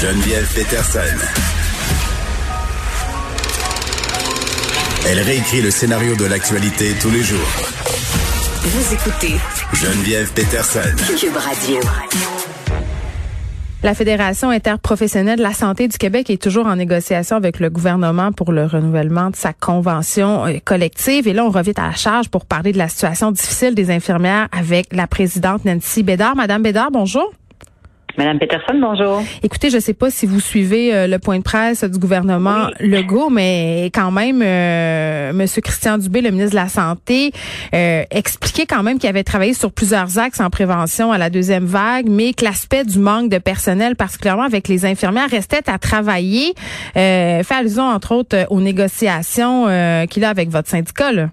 Geneviève Peterson. Elle réécrit le scénario de l'actualité tous les jours. Vous écoutez Geneviève Peterson. Cube Radio. La Fédération interprofessionnelle de la santé du Québec est toujours en négociation avec le gouvernement pour le renouvellement de sa convention euh, collective. Et là, on revient à la charge pour parler de la situation difficile des infirmières avec la présidente Nancy Bédard. Madame Bédard, bonjour. Madame Peterson, bonjour. Écoutez, je ne sais pas si vous suivez euh, le point de presse du gouvernement Legault, mais quand même, euh, Monsieur Christian Dubé, le ministre de la Santé, euh, expliquait quand même qu'il avait travaillé sur plusieurs axes en prévention à la deuxième vague, mais que l'aspect du manque de personnel, particulièrement avec les infirmières, restait à travailler. Euh, fait allusion, entre autres, aux négociations qu'il a avec votre syndicat. Là.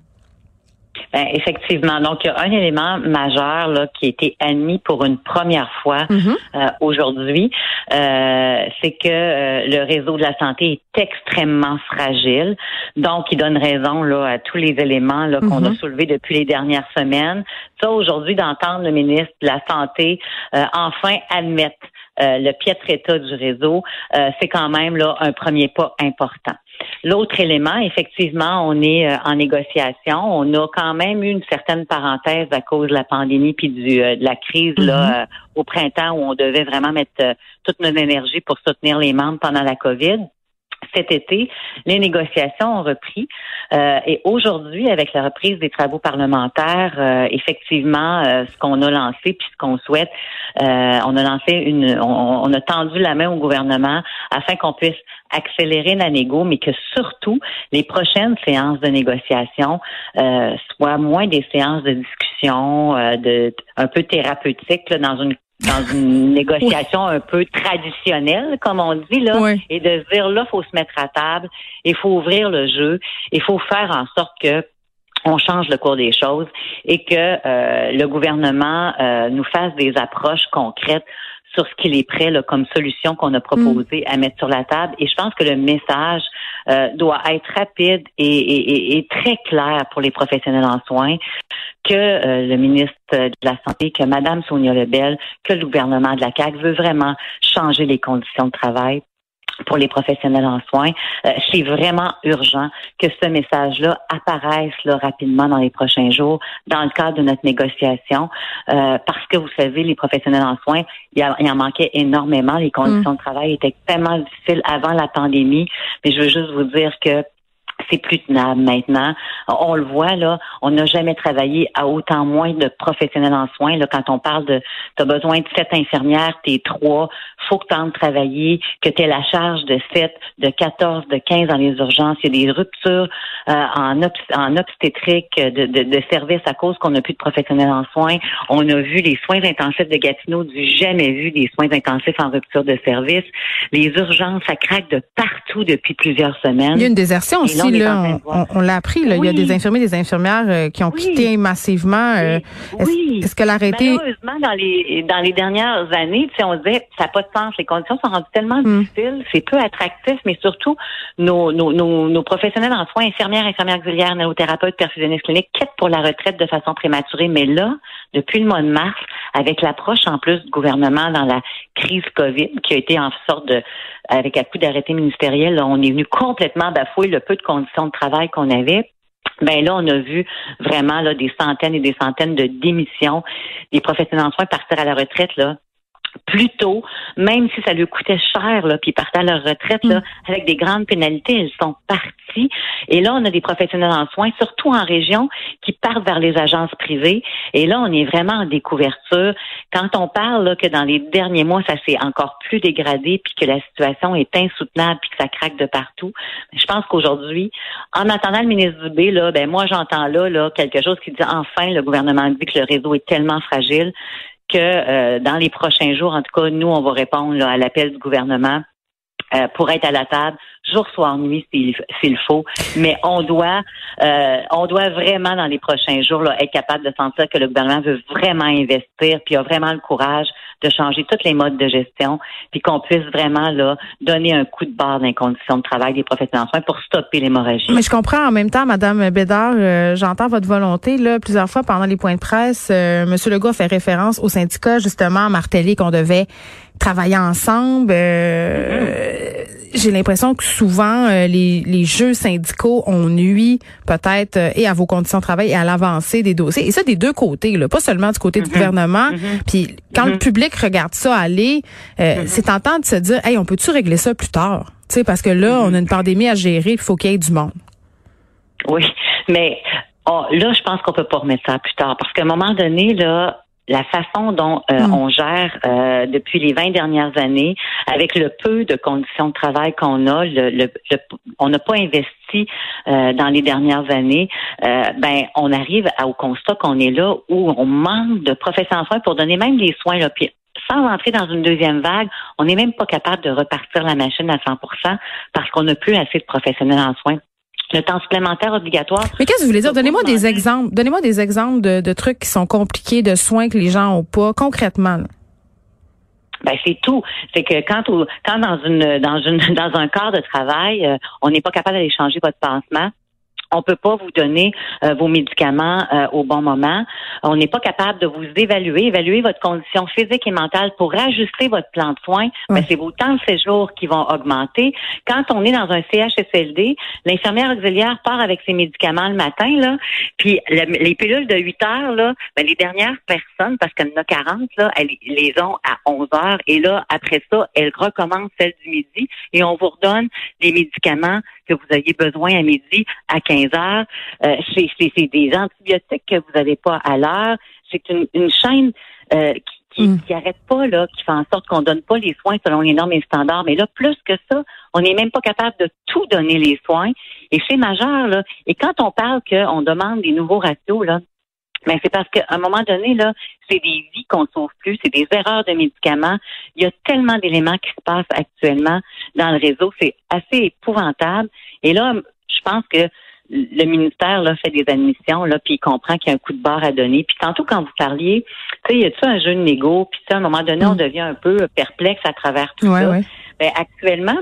Ben, effectivement. Donc, il y a un élément majeur là, qui a été admis pour une première fois Mhm. euh, aujourd'hui, euh, c'est que euh, le réseau de la santé est extrêmement fragile. Donc, il donne raison là, à tous les éléments là, qu'on Mhm. a soulevés depuis les dernières semaines. Ça, aujourd'hui, d'entendre le ministre de la Santé euh, enfin admettre euh, le piètre état du réseau, euh, c'est quand même là un premier pas important. L'autre élément, effectivement, on est euh, en négociation. On a quand même eu une certaine parenthèse à cause de la pandémie puis du, euh, de la crise là, euh, au printemps où on devait vraiment mettre toute notre énergie pour soutenir les membres pendant la COVID. Cet été, les négociations ont repris. Euh, et aujourd'hui, avec la reprise des travaux parlementaires, euh, effectivement, euh, ce qu'on a lancé puis ce qu'on souhaite, euh, on a lancé une, on, on a tendu la main au gouvernement afin qu'on puisse accélérer la négo, mais que surtout les prochaines séances de négociation euh, soient moins des séances de discussion, euh, de un peu thérapeutiques dans une dans une négociation un peu traditionnelle, comme on dit là, Oui. et de se dire là, faut se mettre à table, il faut ouvrir le jeu, il faut faire en sorte que on change le cours des choses et que euh, le gouvernement euh, nous fasse des approches concrètes sur ce qu'il est prêt là, comme solution qu'on a proposé à mettre sur la table. Et je pense que le message euh, doit être rapide et, et- et- et très clair pour les professionnels en soins que euh, le ministre de la Santé, que Mme Sonia Lebel, que le gouvernement de la CAQ veut vraiment changer les conditions de travail pour les professionnels en soins. Euh, c'est vraiment urgent que ce message-là apparaisse là, rapidement dans les prochains jours dans le cadre de notre négociation euh, parce que vous savez, les professionnels en soins, il, y a- il en manquait énormément. Les conditions de travail étaient tellement difficiles avant la pandémie. Mais je veux juste vous dire que c'est plus tenable maintenant. On le voit là, on n'a jamais travaillé à autant moins de professionnels en soins. Là, quand on parle de, tu as besoin de sept infirmières, t'es trois, faut que tu de travailler, que tu aies la charge de sept, de 14, de 15 dans les urgences. Il y a des ruptures euh, en, en obstétrique de, de, de services à cause qu'on n'a plus de professionnels en soins. On a vu les soins intensifs de Gatineau, du jamais vu des soins intensifs en rupture de service. Les urgences, ça craque de partout depuis plusieurs semaines. Il y a une désertion aussi, on là. l'a appris, là. Il y a des infirmiers, des infirmières euh, qui ont Oui. quitté massivement. euh, est-ce, oui. est-ce que l'arrêté. Malheureusement, dans les dans les dernières années, on disait ça n'a pas de sens. Les conditions sont rendues tellement Hmm. difficiles, c'est peu attractif, mais surtout nos, nos, nos, nos professionnels en soins, infirmières, infirmières auxiliaires, néothérapeutes, perfusionnistes cliniques, quittent pour la retraite de façon prématurée. Mais là, depuis le mois de mars, avec l'approche en plus du gouvernement dans la crise COVID, qui a été en sorte de avec un coup d'arrêté ministériel, là, on est venu complètement bafouer le peu de conditions de travail qu'on avait. Ben là, on a vu vraiment là des centaines et des centaines de démissions des professionnels en soins partir à la retraite là plus tôt, même si ça lui coûtait cher, là, puis ils partaient à leur retraite, là, avec des grandes pénalités, ils sont partis. Et là, on a des professionnels en soins, surtout en région, qui partent vers les agences privées. Et là, on est vraiment en découverture. Quand on parle là, que dans les derniers mois, ça s'est encore plus dégradé, puis que la situation est insoutenable, puis que ça craque de partout, je pense qu'aujourd'hui, en attendant le ministre Dubé, là, ben moi, j'entends là, là quelque chose qui dit enfin, le gouvernement dit que le réseau est tellement fragile que euh, dans les prochains jours, en tout cas, nous, on va répondre à l'appel du gouvernement euh, pour être à la table jour, soir, nuit s'il faut. Mais on doit, euh, on doit vraiment dans les prochains jours là, être capable de sentir que le gouvernement veut vraiment investir, puis a vraiment le courage de changer tous les modes de gestion, puis qu'on puisse vraiment là donner un coup de barre dans les conditions de travail des professionnels en soins pour stopper l'hémorragie. Mais je comprends en même temps, Madame Bédard, euh, j'entends votre volonté. Là, plusieurs fois pendant les points de presse, euh, Monsieur Legault a fait référence au syndicat justement à marteler qu'on devait travailler ensemble. Euh, j'ai l'impression que souvent euh, les, les jeux syndicaux ont nuit peut-être euh, et à vos conditions de travail et à l'avancée des dossiers. Et ça des deux côtés, là, pas seulement du côté du gouvernement. Puis quand le public regarde ça aller, c'est tentant de se dire, hey, on peut-tu régler ça plus tard? Tu sais, parce que là, on a une pandémie à gérer, il faut qu'il y ait du monde. Oui, mais oh, là, je pense qu'on peut pas remettre ça plus tard parce qu'à un moment donné, là, la façon dont euh, hmm. on gère euh, depuis les 20 dernières années, avec le peu de conditions de travail qu'on a, le, on n'a pas investi euh, dans les dernières années, ben on arrive au constat qu'on est là où on manque de professionnels en soins pour donner même des soins. Là, puis sans entrer dans une deuxième vague, on n'est même pas capable de repartir la machine à 100% parce qu'on n'a plus assez de professionnels en soins le temps supplémentaire obligatoire. Mais qu'est-ce que vous voulez dire? Donnez-moi des exemples. Donnez-moi des exemples de, trucs qui sont compliqués, de soins que les gens ont pas, concrètement. Ben c'est tout. C'est que quand quand dans une dans une dans un corps de travail, euh, on n'est pas capable d'aller changer votre pansement, on peut pas vous donner euh, vos médicaments euh, au bon moment. On n'est pas capable de vous évaluer, évaluer votre condition physique et mentale pour ajuster votre plan de soins. Ben, c'est vos temps de séjour qui vont augmenter. Quand on est dans un CHSLD, l'infirmière auxiliaire part avec ses médicaments le matin, là, puis les pilules de 8 heures, là, ben, les dernières personnes, parce qu'elle en a 40, là, elles les ont à 11 heures. Et là, après ça, elles recommencent celles du midi et on vous redonne les médicaments que vous ayez besoin à midi à 15 heures. Euh, c'est des antibiotiques que vous n'avez pas à l'heure. C'est une, chaîne euh, qui, mm. qui, arrête pas là, qui fait en sorte qu'on donne pas les soins selon les normes et les standards. Mais là, plus que ça, on n'est même pas capable de tout donner les soins. Et c'est majeur là. Et quand on parle qu'on demande des nouveaux ratios là, mais c'est parce qu'à un moment donné, là, c'est des vies qu'on ne sauve plus, c'est des erreurs de médicaments. Il y a tellement d'éléments qui se passent actuellement dans le réseau, c'est assez épouvantable. Et là, je pense que le ministère là fait des admissions là puis il comprend qu'il y a un coup de barre à donner puis tantôt quand vous parliez tu sais il y a tu un jeu de négo? Puis à un moment donné on mm. devient un peu perplexe à travers tout ça Ben, actuellement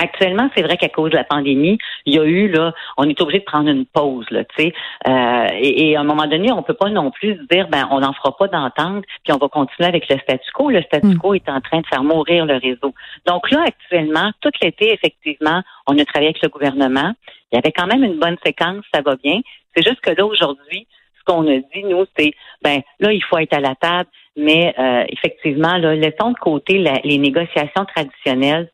Actuellement, c'est vrai qu'à cause de la pandémie, il y a eu là, on est obligé de prendre une pause là, tu sais. Euh, et, à un moment donné, on peut pas non plus se dire ben on n'en fera pas d'entente, puis on va continuer avec le statu quo. Le statu hmm. quo est en train de faire mourir le réseau. Donc là, actuellement, tout l'été, effectivement, on a travaillé avec le gouvernement. Il y avait quand même une bonne séquence, ça va bien. C'est juste que là aujourd'hui, ce qu'on a dit nous, c'est ben là il faut être à la table, mais euh, effectivement là, laissons de côté les négociations traditionnelles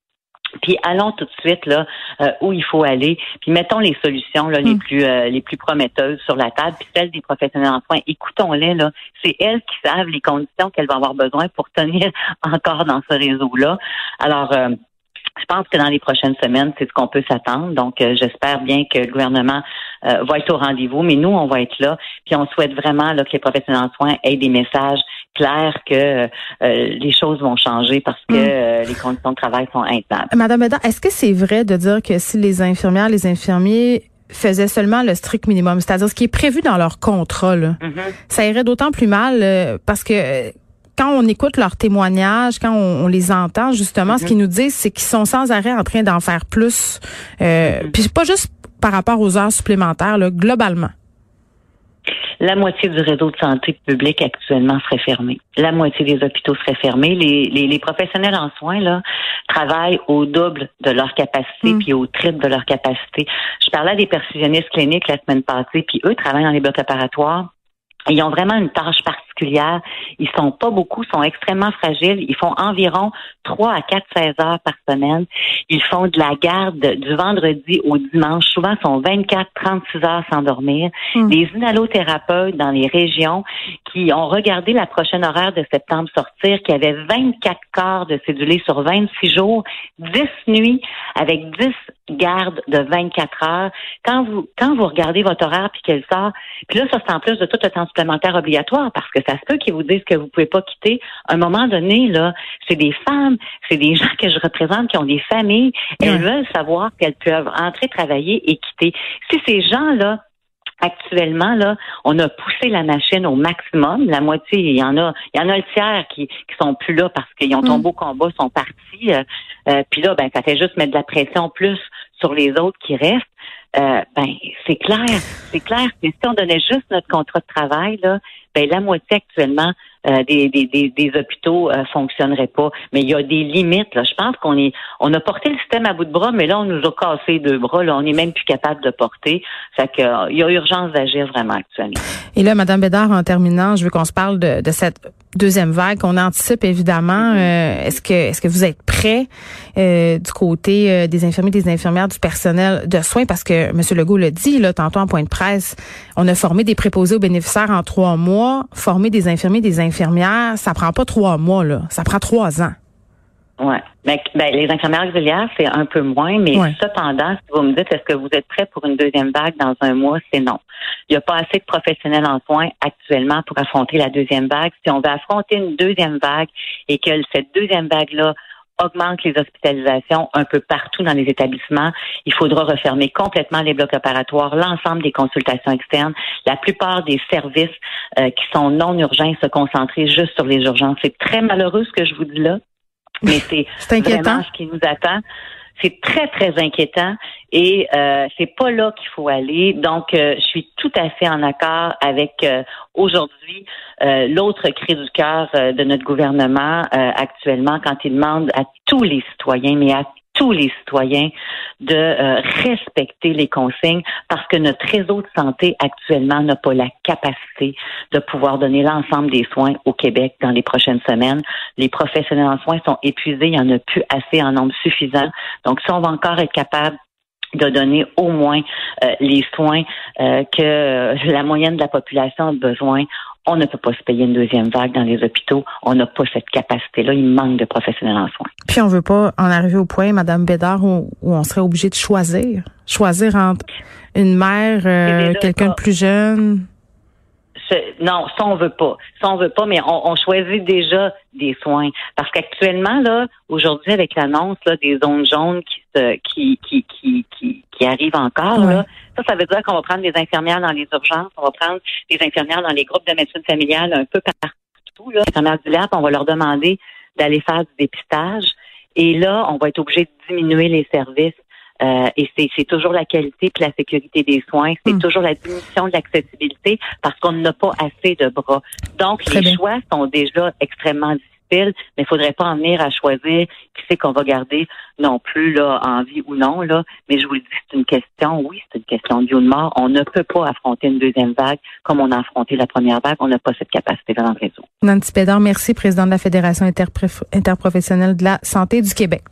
puis allons tout de suite là euh, où il faut aller, puis mettons les solutions là, les hmm. plus euh, les plus prometteuses sur la table, puis celles des professionnels en soins, écoutons-les là, c'est elles qui savent les conditions qu'elles vont avoir besoin pour tenir encore dans ce réseau-là. Alors euh, je pense que dans les prochaines semaines, c'est ce qu'on peut s'attendre. Donc, j'espère bien que le gouvernement va être au rendez-vous, mais nous, on va être là. Puis, on souhaite vraiment là, que les professionnels en soins aient des messages clair que euh, les choses vont changer parce que mm. euh, les conditions de travail sont intenses. Madame Bédard, est-ce que c'est vrai de dire que si les infirmières, les infirmiers faisaient seulement le strict minimum, c'est-à-dire ce qui est prévu dans leur contrat, mm-hmm. ça irait d'autant plus mal euh, parce que quand on écoute leurs témoignages, quand on, les entend, justement, ce mm-hmm. qu'ils nous disent, c'est qu'ils sont sans arrêt en train d'en faire plus. Euh, mm-hmm. Puis pas juste par rapport aux heures supplémentaires, là, globalement la moitié du réseau de santé publique actuellement serait fermé. La moitié des hôpitaux seraient fermés. Les, les, professionnels en soins là travaillent au double de leur capacité mm. puis au triple de leur capacité. Je parlais à des perfusionnistes cliniques la semaine passée, puis eux travaillent dans les blocs opératoires. Ils ont vraiment une tâche particulière. Ils sont pas beaucoup, sont extrêmement fragiles. Ils font environ 3 à 4, 16 heures par semaine. Ils font de la garde du vendredi au dimanche. Souvent, sont 24, 36 heures sans dormir. Les inhalothérapeutes dans les régions qui ont regardé la prochaine horaire de septembre sortir, qui avait 24 quarts de cédulés sur 26 jours, 10 nuits avec 10 gardes de 24 heures. Quand vous, quand vous regardez votre horaire puis qu'elle sort, puis là, ça c'est en plus de tout le temps supplémentaire obligatoire parce que ça se peut qu'ils vous disent que vous pouvez pas quitter. À un moment donné, là, c'est des femmes, c'est des gens que je représente qui ont des familles. Elles veulent savoir qu'elles peuvent entrer travailler et quitter. Si ces gens-là actuellement là, on a poussé la machine au maximum. La moitié, il y en a, il y en a le tiers qui qui sont plus là parce qu'ils ont mm. tombé au combat, sont partis. Euh, euh, puis là, ben ça fait juste mettre de la pression plus sur les autres qui restent. Euh, ben c'est clair, c'est clair que si on donnait juste notre contrat de travail ben la moitié actuellement euh, des, des, hôpitaux euh, fonctionneraient pas. Mais il y a des limites. Je pense qu'on est, on a porté le système à bout de bras, mais là, on nous a cassé deux bras. On n'est même plus capable de porter. Fait que, euh, il y a urgence d'agir vraiment actuellement. Et là, Madame Bédard, en terminant, je veux qu'on se parle de cette deuxième vague qu'on anticipe évidemment. Mm-hmm. est-ce que est-ce que vous êtes prêts du côté des infirmiers, des infirmières, du personnel de soins? Parce que M. Legault l'a dit là tantôt en point de presse, on a formé des préposés aux bénéficiaires en trois mois, former des infirmiers, des infirmières, ça prend pas trois mois là, ça prend trois ans. Oui. Ben, ben, les infirmières auxiliaires, c'est un peu moins, mais cependant, si vous me dites est-ce que vous êtes prêt pour une deuxième vague dans un mois, c'est non. Il n'y a pas assez de professionnels en soins actuellement pour affronter la deuxième vague. Si on veut affronter une deuxième vague et que cette deuxième vague-là augmente les hospitalisations un peu partout dans les établissements. Il faudra refermer complètement les blocs opératoires, l'ensemble des consultations externes, la plupart des services euh, qui sont non urgents, se concentrer juste sur les urgences. C'est très malheureux ce que je vous dis là, mais c'est vraiment ce qui nous attend. C'est très, très inquiétant et euh, c'est pas là qu'il faut aller. Donc, euh, je suis tout à fait en accord avec euh, aujourd'hui euh, l'autre cri du cœur de notre gouvernement actuellement quand il demande à tous les citoyens, mais à tous les citoyens de euh, respecter les consignes parce que notre réseau de santé actuellement n'a pas la capacité de pouvoir donner l'ensemble des soins au Québec dans les prochaines semaines. Les professionnels en soins sont épuisés, il n'y en a plus assez en nombre suffisant. Donc, si on va encore être capable de donner au moins euh, les soins euh, que la moyenne de la population a besoin, on ne peut pas se payer une deuxième vague dans les hôpitaux. On n'a pas cette capacité-là. Il manque de professionnels en soins. Puis on veut pas en arriver au point, Madame Bédard, où, on serait obligé de choisir. Choisir entre une mère, euh, quelqu'un de plus jeune. Non, ça on veut pas. Ça on veut pas, mais on, choisit déjà des soins parce qu'actuellement là, aujourd'hui avec l'annonce des zones jaunes qui se, qui qui qui qui, qui arrivent encore là, ça, ça veut dire qu'on va prendre des infirmières dans les urgences, on va prendre des infirmières dans les groupes de médecine familiale un peu partout. Là. Les infirmières du LAP, on va leur demander d'aller faire du dépistage. Et là, on va être obligé de diminuer les services. Euh, et c'est toujours la qualité et la sécurité des soins. C'est hmm. toujours la diminution de l'accessibilité parce qu'on n'a pas assez de bras. Donc, les choix sont déjà extrêmement difficiles mais il faudrait pas en venir à choisir qui c'est qu'on va garder non plus là en vie ou non là. Mais je vous le dis, c'est une question, oui, c'est une question de vie ou de mort. On ne peut pas affronter une deuxième vague comme on a affronté la première vague. On n'a pas cette capacité dans le réseau. Nancy Pédard, merci, présidente de la Fédération interprofessionnelle de la santé du Québec.